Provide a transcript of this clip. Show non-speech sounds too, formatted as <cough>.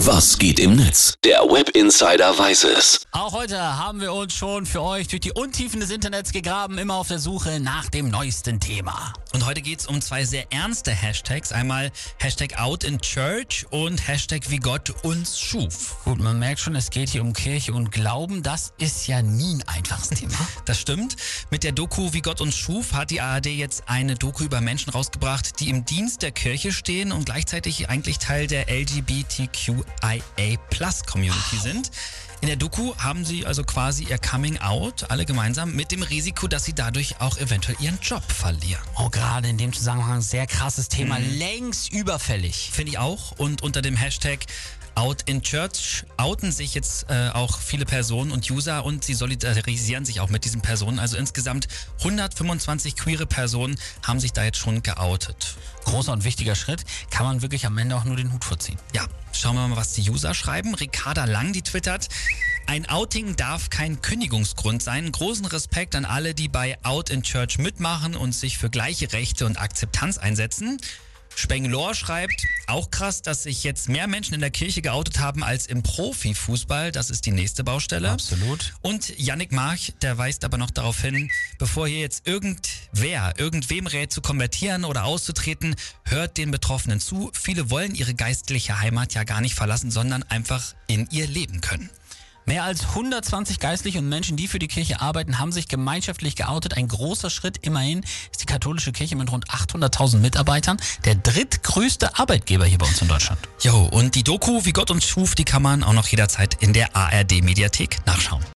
Was geht im Netz? Der Web Insider weiß es. Auch heute haben wir uns schon für euch durch die Untiefen des Internets gegraben, immer auf der Suche nach dem neuesten Thema. Und heute geht es um zwei sehr ernste Hashtags. Einmal Hashtag Out in Church und Hashtag Wie Gott uns schuf. Gut, man merkt schon, es geht hier um Kirche und Glauben. Das ist ja nie ein einfaches Thema. <laughs> Das stimmt. Mit der Doku Wie Gott uns schuf hat die ARD jetzt eine Doku über Menschen rausgebracht, die im Dienst der Kirche stehen und gleichzeitig eigentlich Teil der LGBTQIA Plus Community sind. In der Doku haben sie also quasi ihr Coming Out, alle gemeinsam, mit dem Risiko, dass sie dadurch auch eventuell ihren Job verlieren. Oh, gerade in dem Zusammenhang sehr krasses Thema, längst überfällig. Finde ich auch. Und unter dem Hashtag Out in Church outen sich jetzt äh, auch viele Personen und User und sie solidarisieren sich auch mit diesen Personen. Also insgesamt 125 queere Personen haben sich da jetzt schon geoutet. Großer und wichtiger Schritt. Kann man wirklich am Ende auch nur den Hut vorziehen. Ja, schauen wir mal, was die User schreiben. Ricarda Lang, die twittert. Ein Outing darf kein Kündigungsgrund sein. Großen Respekt an alle, die bei Out in Church mitmachen und sich für gleiche Rechte und Akzeptanz einsetzen. Spenglor schreibt, auch krass, dass sich jetzt mehr Menschen in der Kirche geoutet haben als im Profifußball. Das ist die nächste Baustelle. Absolut. Und Yannick March, der weist aber noch darauf hin, bevor hier jetzt irgendwer, irgendwem rät zu konvertieren oder auszutreten, hört den Betroffenen zu. Viele wollen ihre geistliche Heimat ja gar nicht verlassen, sondern einfach in ihr leben können. Mehr als 120 Geistliche und Menschen, die für die Kirche arbeiten, haben sich gemeinschaftlich geoutet. Ein großer Schritt immerhin ist die katholische Kirche mit rund 800.000 Mitarbeitern der drittgrößte Arbeitgeber hier bei uns in Deutschland. Jo, und die Doku, wie Gott uns schuf, die kann man auch noch jederzeit in der ARD Mediathek nachschauen.